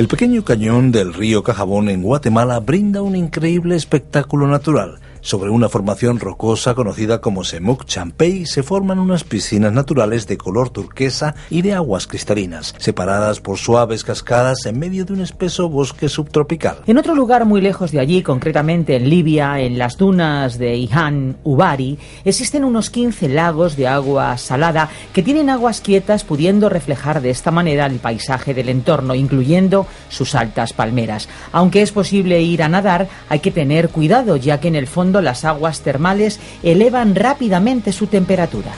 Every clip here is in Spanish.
El pequeño cañón del río Cajabón en Guatemala brinda un increíble espectáculo natural sobre una formación rocosa conocida como Semuc Champey se forman unas piscinas naturales de color turquesa y de aguas cristalinas, separadas por suaves cascadas en medio de un espeso bosque subtropical. En otro lugar muy lejos de allí, concretamente en Libia, en las dunas de Ihan Ubari, existen unos 15 lagos de agua salada que tienen aguas quietas pudiendo reflejar de esta manera el paisaje del entorno, incluyendo sus altas palmeras. Aunque es posible ir a nadar, hay que tener cuidado ya que en el fondo las aguas termales elevan rápidamente su temperatura.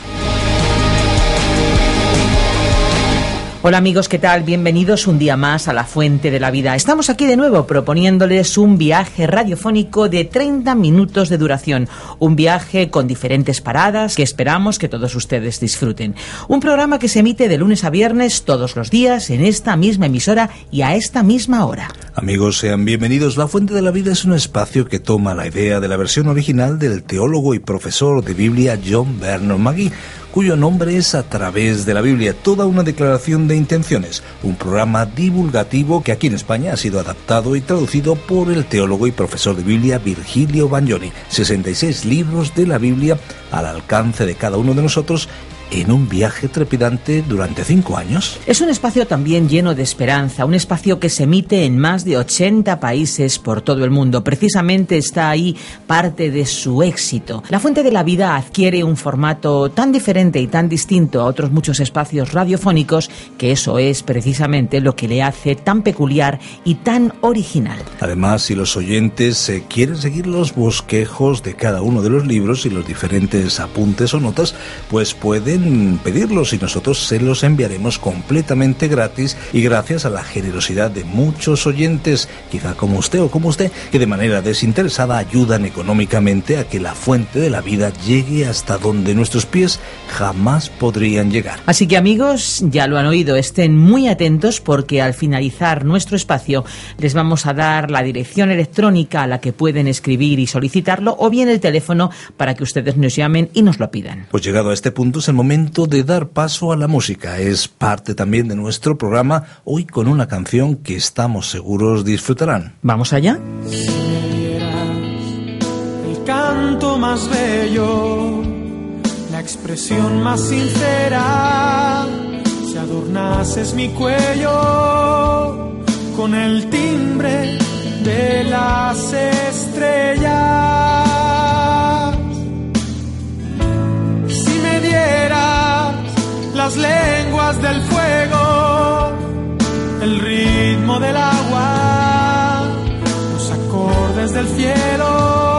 Hola amigos, ¿qué tal? Bienvenidos un día más a la Fuente de la Vida. Estamos aquí de nuevo proponiéndoles un viaje radiofónico de 30 minutos de duración. Un viaje con diferentes paradas que esperamos que todos ustedes disfruten. Un programa que se emite de lunes a viernes todos los días en esta misma emisora y a esta misma hora. Amigos, sean bienvenidos. La Fuente de la Vida es un espacio que toma la idea de la versión original del teólogo y profesor de Biblia John Vernon McGee cuyo nombre es A través de la Biblia, toda una declaración de intenciones, un programa divulgativo que aquí en España ha sido adaptado y traducido por el teólogo y profesor de Biblia Virgilio Bagnoni. 66 libros de la Biblia al alcance de cada uno de nosotros en un viaje trepidante durante cinco años. Es un espacio también lleno de esperanza, un espacio que se emite en más de 80 países por todo el mundo. Precisamente está ahí parte de su éxito. La Fuente de la Vida adquiere un formato tan diferente y tan distinto a otros muchos espacios radiofónicos que eso es precisamente lo que le hace tan peculiar y tan original. Además, si los oyentes eh, quieren seguir los bosquejos de cada uno de los libros y los diferentes apuntes o notas, pues pueden pedirlos y nosotros se los enviaremos completamente gratis y gracias a la generosidad de muchos oyentes, quizá como usted o como usted, que de manera desinteresada ayudan económicamente a que la fuente de la vida llegue hasta donde nuestros pies jamás podrían llegar. Así que amigos, ya lo han oído, estén muy atentos porque al finalizar nuestro espacio les vamos a dar la dirección electrónica a la que pueden escribir y solicitarlo o bien el teléfono para que ustedes nos llamen y nos lo pidan. Pues llegado a este punto es el momento de dar paso a la música. Es parte también de nuestro programa, hoy con una canción que estamos seguros disfrutarán. ¿Vamos allá? el canto más bello, la expresión más sincera, si adornases mi cuello con el timbre de las estrellas las lenguas del fuego, el ritmo del agua, los acordes del cielo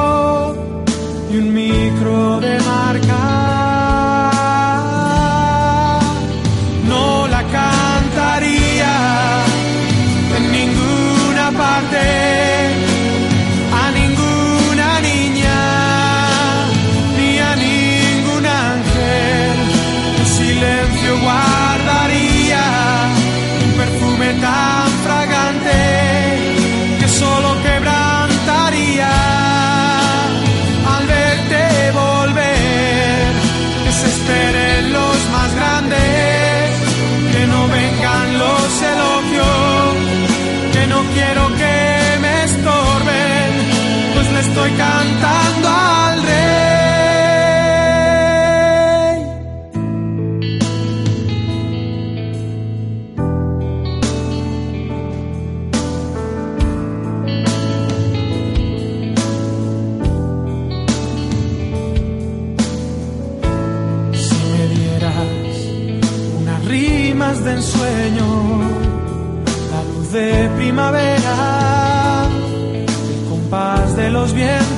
sueño, la luz de primavera, el compás de los vientos.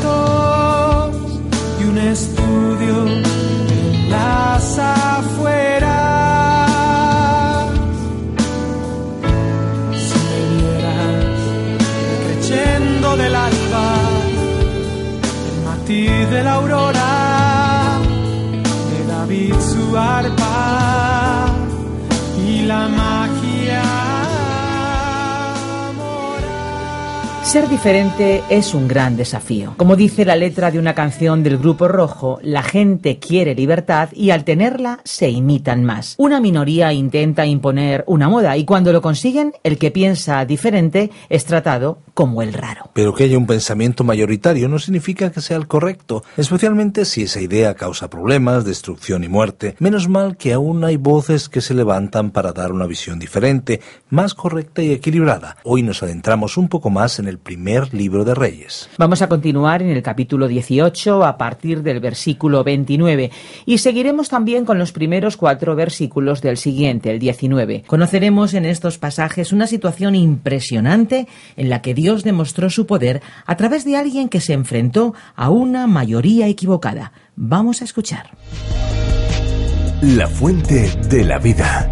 Ser diferente es un gran desafío. Como dice la letra de una canción del Grupo Rojo, la gente quiere libertad y al tenerla se imitan más. Una minoría intenta imponer una moda y cuando lo consiguen, el que piensa diferente es tratado como el raro. Pero que haya un pensamiento mayoritario no significa que sea el correcto, especialmente si esa idea causa problemas, destrucción y muerte. Menos mal que aún hay voces que se levantan para dar una visión diferente, más correcta y equilibrada. Hoy nos adentramos un poco más en el primer libro de Reyes. Vamos a continuar en el capítulo 18 a partir del versículo 29 y seguiremos también con los primeros cuatro versículos del siguiente, el 19. Conoceremos en estos pasajes una situación impresionante en la que Dios demostró su poder a través de alguien que se enfrentó a una mayoría equivocada. Vamos a escuchar. La fuente de la vida.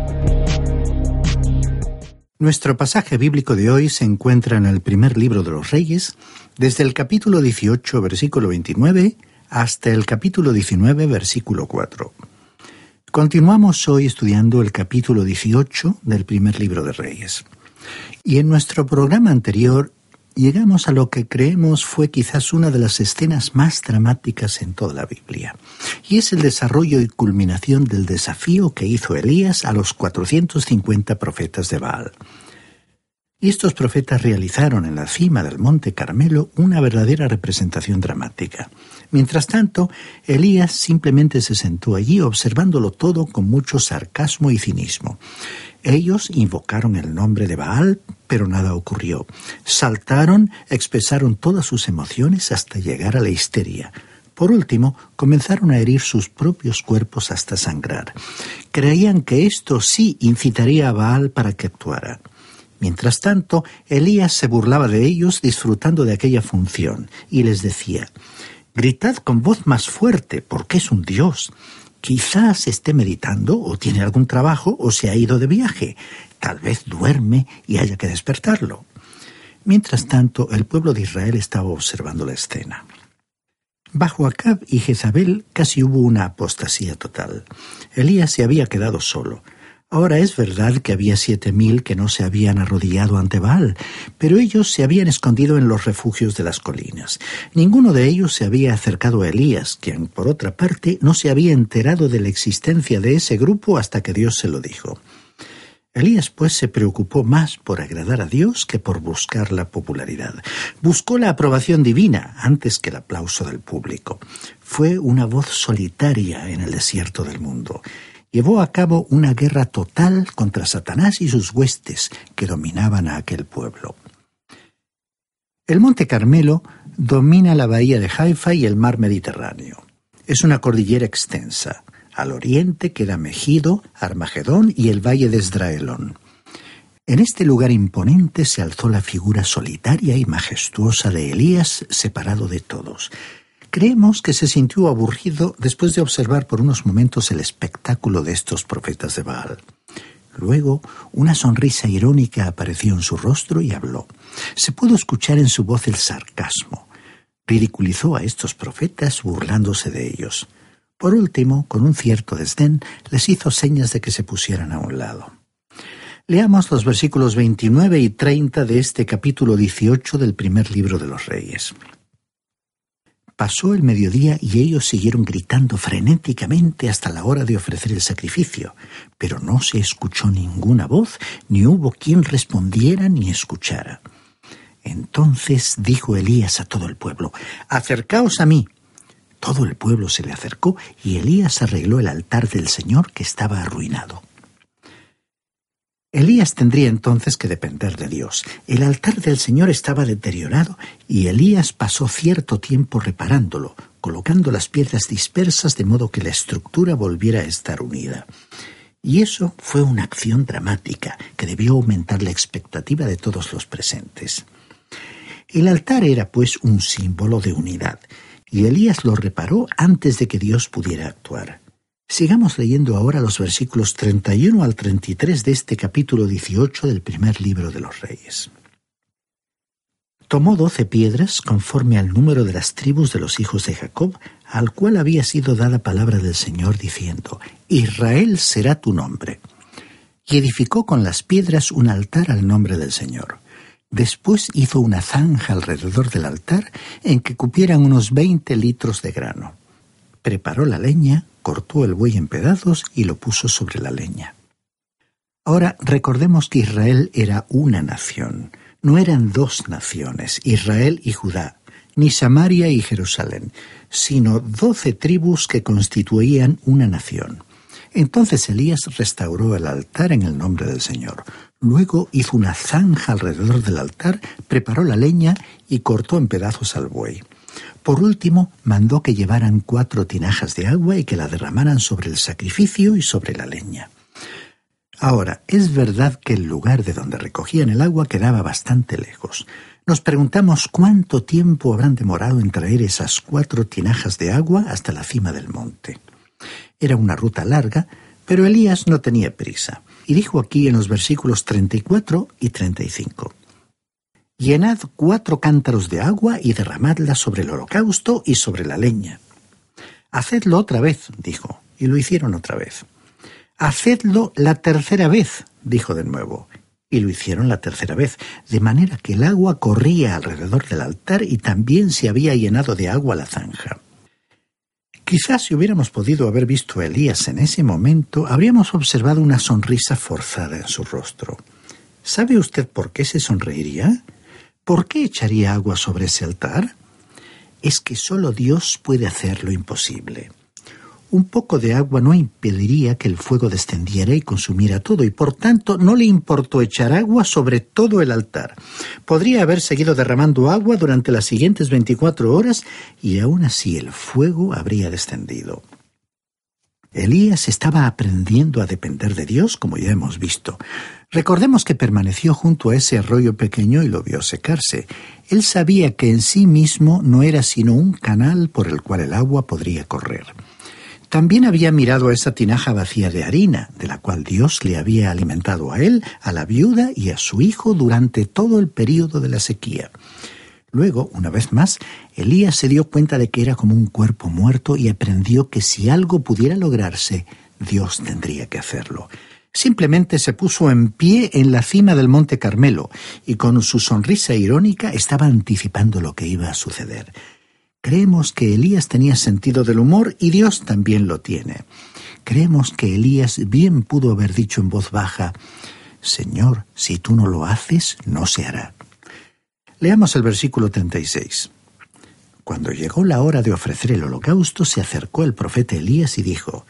Nuestro pasaje bíblico de hoy se encuentra en el primer libro de los Reyes, desde el capítulo 18, versículo 29, hasta el capítulo 19, versículo 4. Continuamos hoy estudiando el capítulo 18 del primer libro de Reyes. Y en nuestro programa anterior llegamos a lo que creemos fue quizás una de las escenas más dramáticas en toda la Biblia, y es el desarrollo y culminación del desafío que hizo Elías a los 450 profetas de Baal. Estos profetas realizaron en la cima del monte Carmelo una verdadera representación dramática. Mientras tanto, Elías simplemente se sentó allí observándolo todo con mucho sarcasmo y cinismo. Ellos invocaron el nombre de Baal, pero nada ocurrió. Saltaron, expresaron todas sus emociones hasta llegar a la histeria. Por último, comenzaron a herir sus propios cuerpos hasta sangrar. Creían que esto sí incitaría a Baal para que actuara. Mientras tanto, Elías se burlaba de ellos disfrutando de aquella función y les decía, Gritad con voz más fuerte, porque es un dios. Quizás esté meditando o tiene algún trabajo o se ha ido de viaje. Tal vez duerme y haya que despertarlo. Mientras tanto, el pueblo de Israel estaba observando la escena. Bajo Acab y Jezabel casi hubo una apostasía total. Elías se había quedado solo. Ahora es verdad que había siete mil que no se habían arrodillado ante Baal, pero ellos se habían escondido en los refugios de las colinas. Ninguno de ellos se había acercado a Elías, quien, por otra parte, no se había enterado de la existencia de ese grupo hasta que Dios se lo dijo. Elías, pues, se preocupó más por agradar a Dios que por buscar la popularidad. Buscó la aprobación divina antes que el aplauso del público. Fue una voz solitaria en el desierto del mundo llevó a cabo una guerra total contra Satanás y sus huestes que dominaban a aquel pueblo. El Monte Carmelo domina la bahía de Haifa y el mar Mediterráneo. Es una cordillera extensa. Al oriente queda Megido, Armagedón y el valle de Esdraelón. En este lugar imponente se alzó la figura solitaria y majestuosa de Elías separado de todos. Creemos que se sintió aburrido después de observar por unos momentos el espectáculo de estos profetas de Baal. Luego, una sonrisa irónica apareció en su rostro y habló. Se pudo escuchar en su voz el sarcasmo. Ridiculizó a estos profetas burlándose de ellos. Por último, con un cierto desdén, les hizo señas de que se pusieran a un lado. Leamos los versículos 29 y 30 de este capítulo 18 del primer libro de los Reyes. Pasó el mediodía y ellos siguieron gritando frenéticamente hasta la hora de ofrecer el sacrificio, pero no se escuchó ninguna voz, ni hubo quien respondiera ni escuchara. Entonces dijo Elías a todo el pueblo, Acercaos a mí. Todo el pueblo se le acercó y Elías arregló el altar del Señor que estaba arruinado. Elías tendría entonces que depender de Dios. El altar del Señor estaba deteriorado y Elías pasó cierto tiempo reparándolo, colocando las piedras dispersas de modo que la estructura volviera a estar unida. Y eso fue una acción dramática que debió aumentar la expectativa de todos los presentes. El altar era pues un símbolo de unidad, y Elías lo reparó antes de que Dios pudiera actuar. Sigamos leyendo ahora los versículos 31 al 33 de este capítulo 18 del primer libro de los Reyes. Tomó doce piedras conforme al número de las tribus de los hijos de Jacob, al cual había sido dada palabra del Señor diciendo, Israel será tu nombre. Y edificó con las piedras un altar al nombre del Señor. Después hizo una zanja alrededor del altar en que cupieran unos veinte litros de grano. Preparó la leña, cortó el buey en pedazos y lo puso sobre la leña. Ahora recordemos que Israel era una nación, no eran dos naciones, Israel y Judá, ni Samaria y Jerusalén, sino doce tribus que constituían una nación. Entonces Elías restauró el altar en el nombre del Señor. Luego hizo una zanja alrededor del altar, preparó la leña y cortó en pedazos al buey. Por último, mandó que llevaran cuatro tinajas de agua y que la derramaran sobre el sacrificio y sobre la leña. Ahora, es verdad que el lugar de donde recogían el agua quedaba bastante lejos. Nos preguntamos cuánto tiempo habrán demorado en traer esas cuatro tinajas de agua hasta la cima del monte. Era una ruta larga, pero Elías no tenía prisa, y dijo aquí en los versículos 34 y 35. Llenad cuatro cántaros de agua y derramadla sobre el holocausto y sobre la leña. Hacedlo otra vez, dijo, y lo hicieron otra vez. Hacedlo la tercera vez, dijo de nuevo. Y lo hicieron la tercera vez, de manera que el agua corría alrededor del altar y también se había llenado de agua la zanja. Quizás si hubiéramos podido haber visto a Elías en ese momento, habríamos observado una sonrisa forzada en su rostro. ¿Sabe usted por qué se sonreiría? ¿Por qué echaría agua sobre ese altar? Es que solo Dios puede hacer lo imposible. Un poco de agua no impediría que el fuego descendiera y consumiera todo, y por tanto no le importó echar agua sobre todo el altar. Podría haber seguido derramando agua durante las siguientes veinticuatro horas y aún así el fuego habría descendido. Elías estaba aprendiendo a depender de Dios, como ya hemos visto. Recordemos que permaneció junto a ese arroyo pequeño y lo vio secarse. Él sabía que en sí mismo no era sino un canal por el cual el agua podría correr. También había mirado a esa tinaja vacía de harina, de la cual Dios le había alimentado a él, a la viuda y a su hijo durante todo el período de la sequía. Luego, una vez más, Elías se dio cuenta de que era como un cuerpo muerto y aprendió que si algo pudiera lograrse, Dios tendría que hacerlo. Simplemente se puso en pie en la cima del monte Carmelo y con su sonrisa irónica estaba anticipando lo que iba a suceder. Creemos que Elías tenía sentido del humor y Dios también lo tiene. Creemos que Elías bien pudo haber dicho en voz baja, Señor, si tú no lo haces, no se hará. Leamos el versículo 36. Cuando llegó la hora de ofrecer el holocausto, se acercó el profeta Elías y dijo,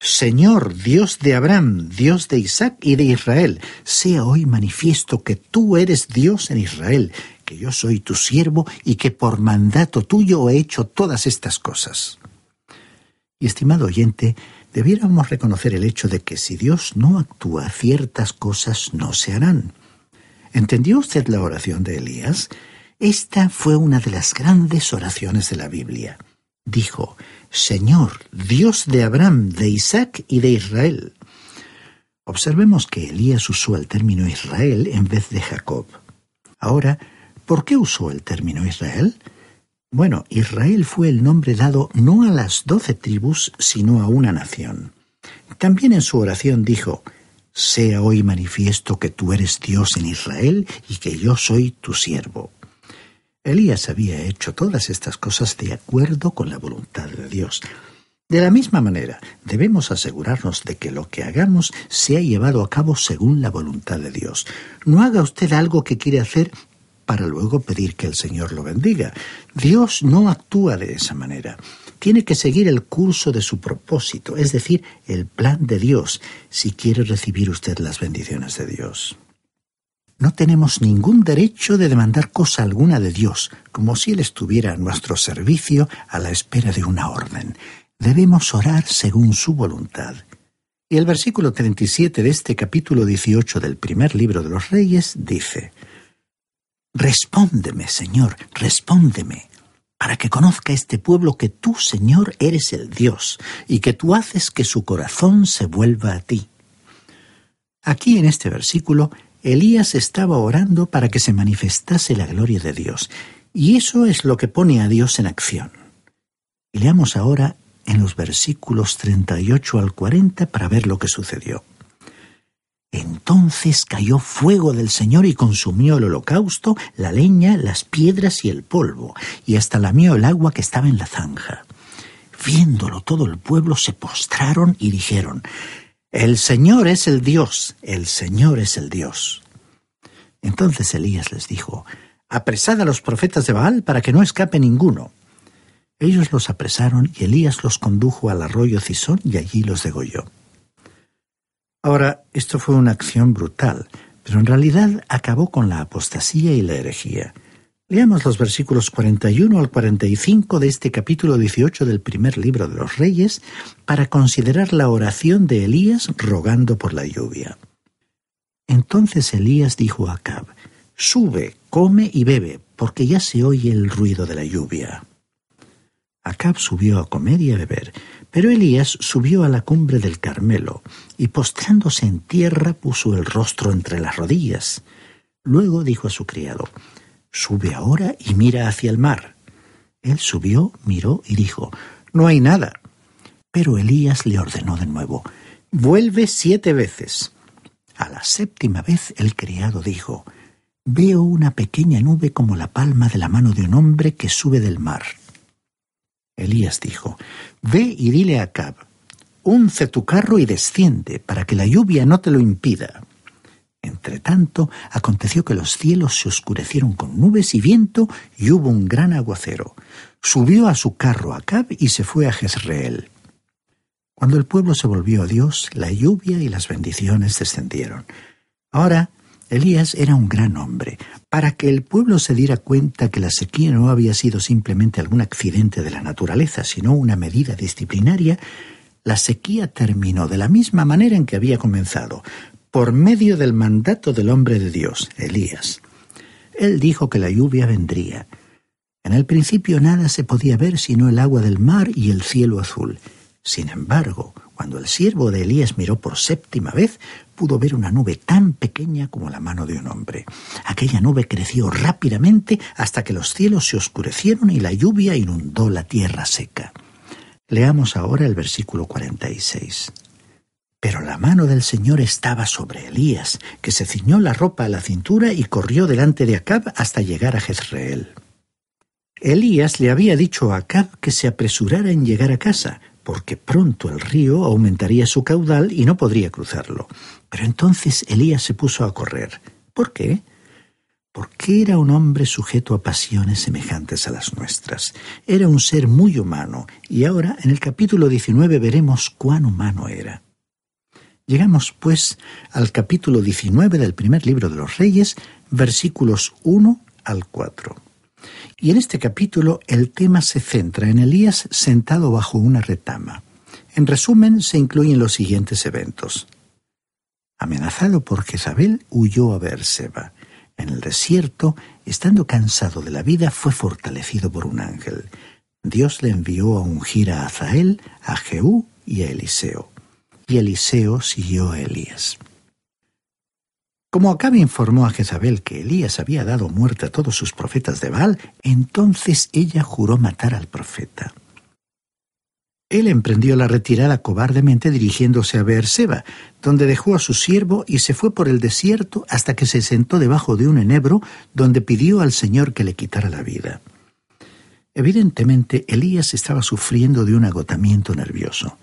Señor, Dios de Abraham, Dios de Isaac y de Israel, sea hoy manifiesto que tú eres Dios en Israel, que yo soy tu siervo y que por mandato tuyo he hecho todas estas cosas. Y estimado oyente, debiéramos reconocer el hecho de que si Dios no actúa, ciertas cosas no se harán. ¿Entendió usted la oración de Elías? Esta fue una de las grandes oraciones de la Biblia. Dijo, Señor, Dios de Abraham, de Isaac y de Israel. Observemos que Elías usó el término Israel en vez de Jacob. Ahora, ¿Por qué usó el término Israel? Bueno, Israel fue el nombre dado no a las doce tribus, sino a una nación. También en su oración dijo, Sea hoy manifiesto que tú eres Dios en Israel y que yo soy tu siervo. Elías había hecho todas estas cosas de acuerdo con la voluntad de Dios. De la misma manera, debemos asegurarnos de que lo que hagamos sea llevado a cabo según la voluntad de Dios. No haga usted algo que quiere hacer para luego pedir que el Señor lo bendiga. Dios no actúa de esa manera. Tiene que seguir el curso de su propósito, es decir, el plan de Dios, si quiere recibir usted las bendiciones de Dios. No tenemos ningún derecho de demandar cosa alguna de Dios, como si Él estuviera a nuestro servicio a la espera de una orden. Debemos orar según su voluntad. Y el versículo 37 de este capítulo 18 del primer libro de los Reyes dice, Respóndeme, Señor, respóndeme, para que conozca este pueblo que tú, Señor, eres el Dios, y que tú haces que su corazón se vuelva a ti. Aquí en este versículo, Elías estaba orando para que se manifestase la gloria de Dios, y eso es lo que pone a Dios en acción. Leamos ahora en los versículos 38 al 40 para ver lo que sucedió. Entonces cayó fuego del Señor y consumió el holocausto, la leña, las piedras y el polvo, y hasta lamió el agua que estaba en la zanja. Viéndolo todo el pueblo se postraron y dijeron, El Señor es el Dios, el Señor es el Dios. Entonces Elías les dijo, Apresad a los profetas de Baal para que no escape ninguno. Ellos los apresaron y Elías los condujo al arroyo Cisón y allí los degolló. Ahora, esto fue una acción brutal, pero en realidad acabó con la apostasía y la herejía. Leamos los versículos 41 al 45 de este capítulo 18 del primer libro de los Reyes para considerar la oración de Elías rogando por la lluvia. Entonces Elías dijo a Acab, Sube, come y bebe, porque ya se oye el ruido de la lluvia. Acab subió a comer y a beber, pero Elías subió a la cumbre del Carmelo, y postrándose en tierra puso el rostro entre las rodillas. Luego dijo a su criado, Sube ahora y mira hacia el mar. Él subió, miró y dijo, No hay nada. Pero Elías le ordenó de nuevo, Vuelve siete veces. A la séptima vez el criado dijo, Veo una pequeña nube como la palma de la mano de un hombre que sube del mar. Elías dijo, Ve y dile a Acab, unce tu carro y desciende, para que la lluvia no te lo impida. Entretanto, aconteció que los cielos se oscurecieron con nubes y viento, y hubo un gran aguacero. Subió a su carro Acab y se fue a Jezreel. Cuando el pueblo se volvió a Dios, la lluvia y las bendiciones descendieron. Ahora Elías era un gran hombre. Para que el pueblo se diera cuenta que la sequía no había sido simplemente algún accidente de la naturaleza, sino una medida disciplinaria, la sequía terminó de la misma manera en que había comenzado, por medio del mandato del hombre de Dios, Elías. Él dijo que la lluvia vendría. En el principio nada se podía ver sino el agua del mar y el cielo azul. Sin embargo, cuando el siervo de Elías miró por séptima vez, pudo ver una nube tan pequeña como la mano de un hombre. Aquella nube creció rápidamente hasta que los cielos se oscurecieron y la lluvia inundó la tierra seca. Leamos ahora el versículo 46. Pero la mano del Señor estaba sobre Elías, que se ciñó la ropa a la cintura y corrió delante de Acab hasta llegar a Jezreel. Elías le había dicho a Acab que se apresurara en llegar a casa, porque pronto el río aumentaría su caudal y no podría cruzarlo. Pero entonces Elías se puso a correr. ¿Por qué? Porque era un hombre sujeto a pasiones semejantes a las nuestras. Era un ser muy humano, y ahora en el capítulo 19 veremos cuán humano era. Llegamos, pues, al capítulo 19 del primer libro de los Reyes, versículos 1 al 4. Y en este capítulo el tema se centra en Elías sentado bajo una retama. En resumen, se incluyen los siguientes eventos. Amenazado por Jezabel, huyó a Beerseba. En el desierto, estando cansado de la vida, fue fortalecido por un ángel. Dios le envió a ungir a Azael, a Jehú y a Eliseo. Y Eliseo siguió a Elías. Como Acabe informó a Jezabel que Elías había dado muerte a todos sus profetas de Baal, entonces ella juró matar al profeta. Él emprendió la retirada cobardemente dirigiéndose a Beerseba, donde dejó a su siervo y se fue por el desierto hasta que se sentó debajo de un enebro, donde pidió al Señor que le quitara la vida. Evidentemente, Elías estaba sufriendo de un agotamiento nervioso.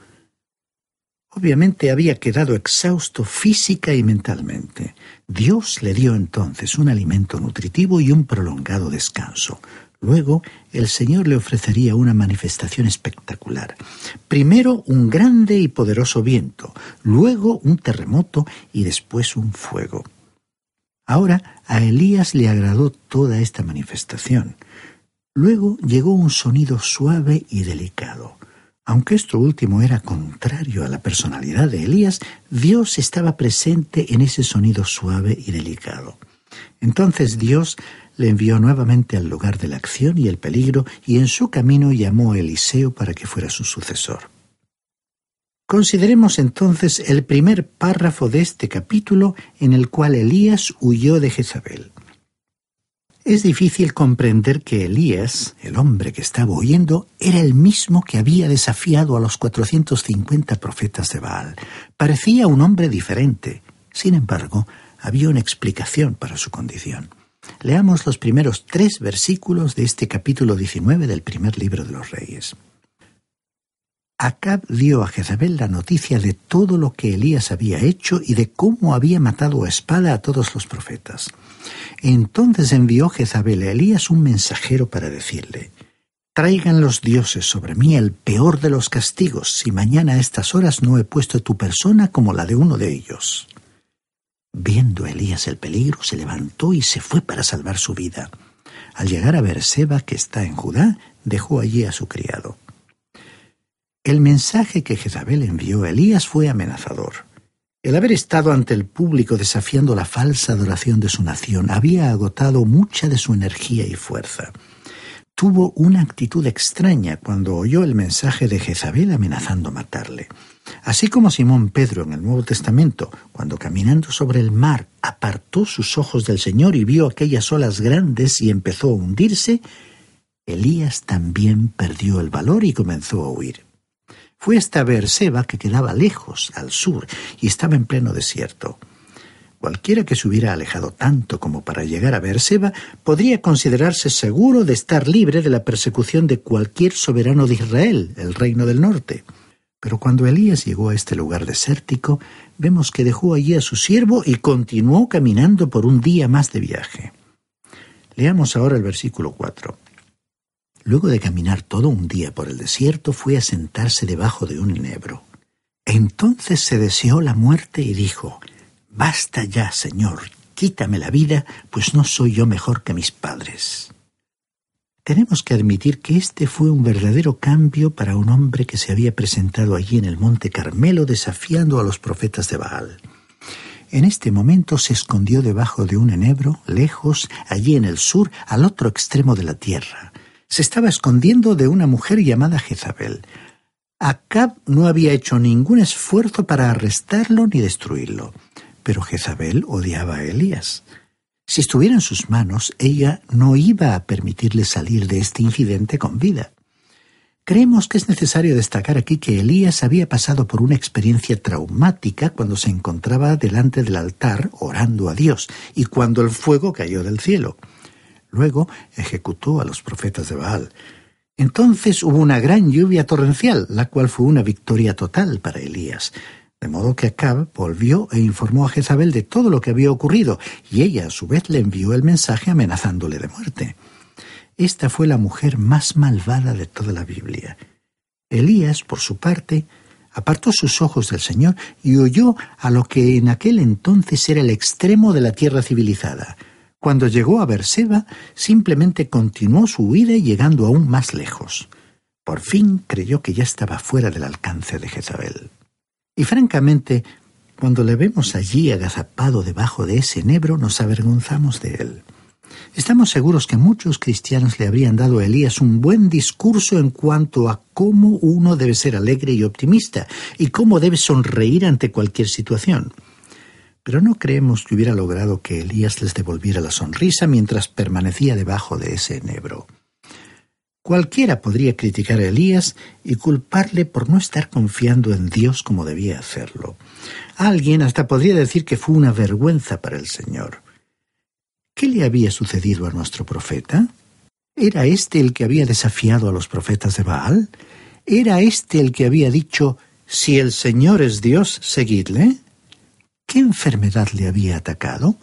Obviamente había quedado exhausto física y mentalmente. Dios le dio entonces un alimento nutritivo y un prolongado descanso. Luego el Señor le ofrecería una manifestación espectacular. Primero un grande y poderoso viento, luego un terremoto y después un fuego. Ahora a Elías le agradó toda esta manifestación. Luego llegó un sonido suave y delicado. Aunque esto último era contrario a la personalidad de Elías, Dios estaba presente en ese sonido suave y delicado. Entonces Dios le envió nuevamente al lugar de la acción y el peligro y en su camino llamó a Eliseo para que fuera su sucesor. Consideremos entonces el primer párrafo de este capítulo en el cual Elías huyó de Jezabel. Es difícil comprender que Elías, el hombre que estaba huyendo, era el mismo que había desafiado a los 450 profetas de Baal. Parecía un hombre diferente. Sin embargo, había una explicación para su condición. Leamos los primeros tres versículos de este capítulo 19 del primer libro de los Reyes. Acab dio a Jezabel la noticia de todo lo que Elías había hecho y de cómo había matado a espada a todos los profetas. Entonces envió Jezabel a Elías un mensajero para decirle, Traigan los dioses sobre mí el peor de los castigos, si mañana a estas horas no he puesto tu persona como la de uno de ellos. Viendo Elías el peligro, se levantó y se fue para salvar su vida. Al llegar a Berseba, que está en Judá, dejó allí a su criado. El mensaje que Jezabel envió a Elías fue amenazador. El haber estado ante el público desafiando la falsa adoración de su nación había agotado mucha de su energía y fuerza. Tuvo una actitud extraña cuando oyó el mensaje de Jezabel amenazando matarle. Así como Simón Pedro en el Nuevo Testamento, cuando caminando sobre el mar apartó sus ojos del Señor y vio aquellas olas grandes y empezó a hundirse, Elías también perdió el valor y comenzó a huir. Fue hasta Beerseba, que quedaba lejos, al sur, y estaba en pleno desierto. Cualquiera que se hubiera alejado tanto como para llegar a Beerseba podría considerarse seguro de estar libre de la persecución de cualquier soberano de Israel, el reino del norte. Pero cuando Elías llegó a este lugar desértico, vemos que dejó allí a su siervo y continuó caminando por un día más de viaje. Leamos ahora el versículo 4. Luego de caminar todo un día por el desierto, fue a sentarse debajo de un enebro. Entonces se deseó la muerte y dijo, Basta ya, Señor, quítame la vida, pues no soy yo mejor que mis padres. Tenemos que admitir que este fue un verdadero cambio para un hombre que se había presentado allí en el monte Carmelo desafiando a los profetas de Baal. En este momento se escondió debajo de un enebro, lejos, allí en el sur, al otro extremo de la tierra se estaba escondiendo de una mujer llamada Jezabel. Acab no había hecho ningún esfuerzo para arrestarlo ni destruirlo, pero Jezabel odiaba a Elías. Si estuviera en sus manos, ella no iba a permitirle salir de este incidente con vida. Creemos que es necesario destacar aquí que Elías había pasado por una experiencia traumática cuando se encontraba delante del altar orando a Dios y cuando el fuego cayó del cielo. Luego ejecutó a los profetas de Baal. Entonces hubo una gran lluvia torrencial, la cual fue una victoria total para Elías. De modo que Acab volvió e informó a Jezabel de todo lo que había ocurrido, y ella a su vez le envió el mensaje amenazándole de muerte. Esta fue la mujer más malvada de toda la Biblia. Elías, por su parte, apartó sus ojos del Señor y oyó a lo que en aquel entonces era el extremo de la tierra civilizada, cuando llegó a Berseba, simplemente continuó su huida llegando aún más lejos. Por fin creyó que ya estaba fuera del alcance de Jezabel. Y francamente, cuando le vemos allí agazapado debajo de ese enebro, nos avergonzamos de él. Estamos seguros que muchos cristianos le habrían dado a Elías un buen discurso en cuanto a cómo uno debe ser alegre y optimista y cómo debe sonreír ante cualquier situación pero no creemos que hubiera logrado que Elías les devolviera la sonrisa mientras permanecía debajo de ese enebro. Cualquiera podría criticar a Elías y culparle por no estar confiando en Dios como debía hacerlo. Alguien hasta podría decir que fue una vergüenza para el Señor. ¿Qué le había sucedido a nuestro profeta? ¿Era este el que había desafiado a los profetas de Baal? ¿Era este el que había dicho, si el Señor es Dios, seguidle? ¿Qué enfermedad le había atacado?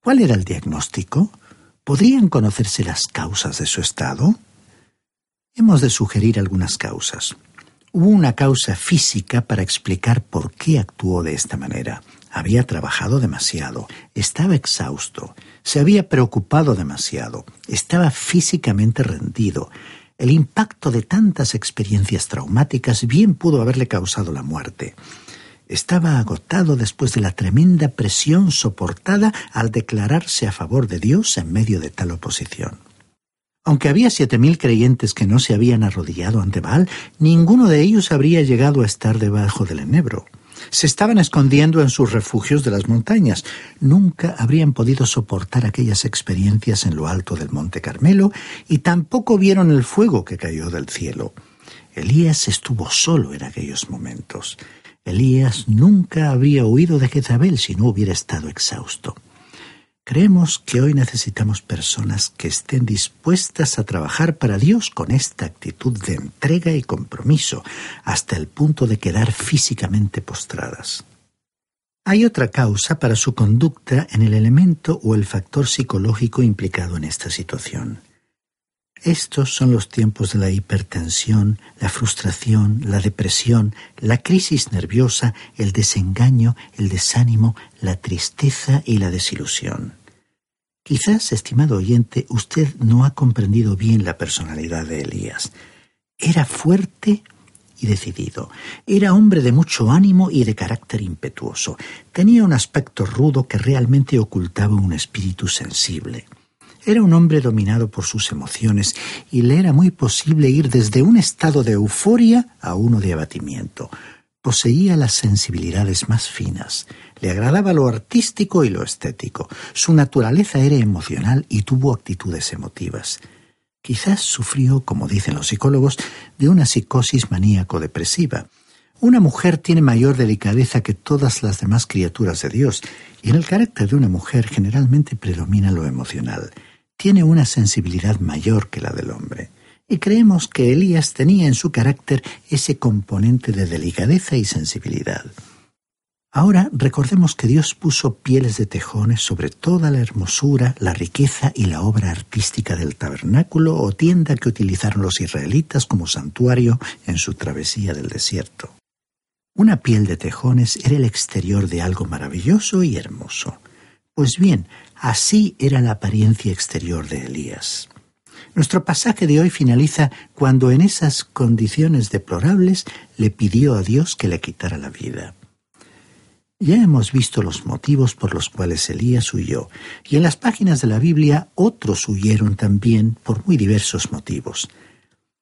¿Cuál era el diagnóstico? ¿Podrían conocerse las causas de su estado? Hemos de sugerir algunas causas. Hubo una causa física para explicar por qué actuó de esta manera. Había trabajado demasiado, estaba exhausto, se había preocupado demasiado, estaba físicamente rendido. El impacto de tantas experiencias traumáticas bien pudo haberle causado la muerte. Estaba agotado después de la tremenda presión soportada al declararse a favor de Dios en medio de tal oposición. Aunque había siete mil creyentes que no se habían arrodillado ante Baal, ninguno de ellos habría llegado a estar debajo del enebro. Se estaban escondiendo en sus refugios de las montañas. Nunca habrían podido soportar aquellas experiencias en lo alto del Monte Carmelo y tampoco vieron el fuego que cayó del cielo. Elías estuvo solo en aquellos momentos. Elías nunca habría huido de Jezabel si no hubiera estado exhausto. Creemos que hoy necesitamos personas que estén dispuestas a trabajar para Dios con esta actitud de entrega y compromiso, hasta el punto de quedar físicamente postradas. Hay otra causa para su conducta en el elemento o el factor psicológico implicado en esta situación. Estos son los tiempos de la hipertensión, la frustración, la depresión, la crisis nerviosa, el desengaño, el desánimo, la tristeza y la desilusión. Quizás, estimado oyente, usted no ha comprendido bien la personalidad de Elías. Era fuerte y decidido. Era hombre de mucho ánimo y de carácter impetuoso. Tenía un aspecto rudo que realmente ocultaba un espíritu sensible. Era un hombre dominado por sus emociones y le era muy posible ir desde un estado de euforia a uno de abatimiento. Poseía las sensibilidades más finas, le agradaba lo artístico y lo estético, su naturaleza era emocional y tuvo actitudes emotivas. Quizás sufrió, como dicen los psicólogos, de una psicosis maníaco-depresiva. Una mujer tiene mayor delicadeza que todas las demás criaturas de Dios, y en el carácter de una mujer generalmente predomina lo emocional tiene una sensibilidad mayor que la del hombre. Y creemos que Elías tenía en su carácter ese componente de delicadeza y sensibilidad. Ahora recordemos que Dios puso pieles de tejones sobre toda la hermosura, la riqueza y la obra artística del tabernáculo o tienda que utilizaron los israelitas como santuario en su travesía del desierto. Una piel de tejones era el exterior de algo maravilloso y hermoso. Pues bien, así era la apariencia exterior de Elías. Nuestro pasaje de hoy finaliza cuando en esas condiciones deplorables le pidió a Dios que le quitara la vida. Ya hemos visto los motivos por los cuales Elías huyó, y en las páginas de la Biblia otros huyeron también por muy diversos motivos,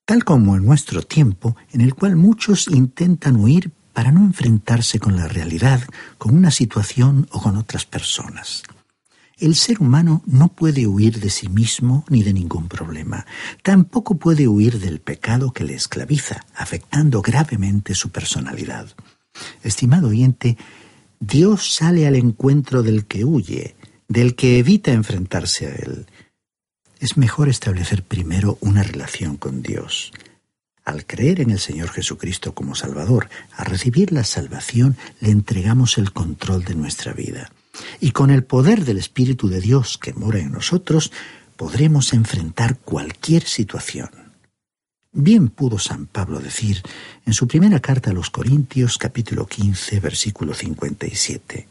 tal como en nuestro tiempo, en el cual muchos intentan huir para no enfrentarse con la realidad, con una situación o con otras personas. El ser humano no puede huir de sí mismo ni de ningún problema. Tampoco puede huir del pecado que le esclaviza, afectando gravemente su personalidad. Estimado oyente, Dios sale al encuentro del que huye, del que evita enfrentarse a él. Es mejor establecer primero una relación con Dios. Al creer en el Señor Jesucristo como Salvador, a recibir la salvación, le entregamos el control de nuestra vida. Y con el poder del Espíritu de Dios que mora en nosotros, podremos enfrentar cualquier situación. Bien pudo San Pablo decir en su primera carta a los Corintios capítulo 15 versículo 57,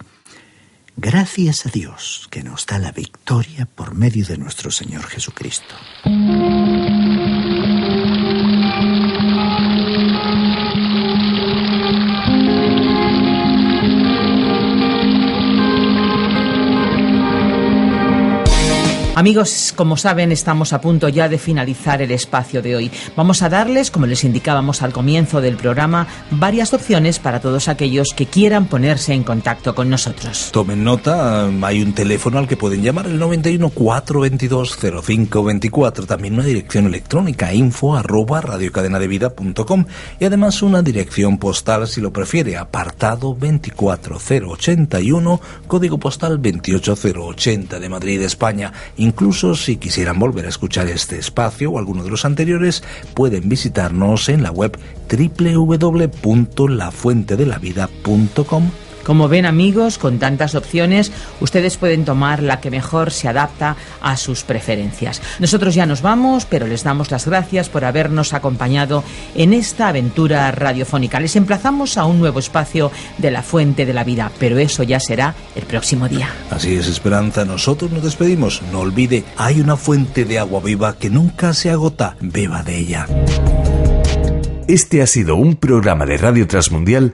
Gracias a Dios que nos da la victoria por medio de nuestro Señor Jesucristo. Amigos, como saben, estamos a punto ya de finalizar el espacio de hoy. Vamos a darles, como les indicábamos al comienzo del programa, varias opciones para todos aquellos que quieran ponerse en contacto con nosotros. Tomen nota, hay un teléfono al que pueden llamar el 91 422 0524, también una dirección electrónica info arroba radiocadenadevida.com y además una dirección postal si lo prefiere, apartado 24081, código postal 28080 de Madrid, España. Incluso si quisieran volver a escuchar este espacio o alguno de los anteriores, pueden visitarnos en la web www.lafuentedelavida.com como ven amigos, con tantas opciones, ustedes pueden tomar la que mejor se adapta a sus preferencias. Nosotros ya nos vamos, pero les damos las gracias por habernos acompañado en esta aventura radiofónica. Les emplazamos a un nuevo espacio de la Fuente de la Vida, pero eso ya será el próximo día. Así es, Esperanza. Nosotros nos despedimos. No olvide, hay una fuente de agua viva que nunca se agota. Beba de ella. Este ha sido un programa de Radio Transmundial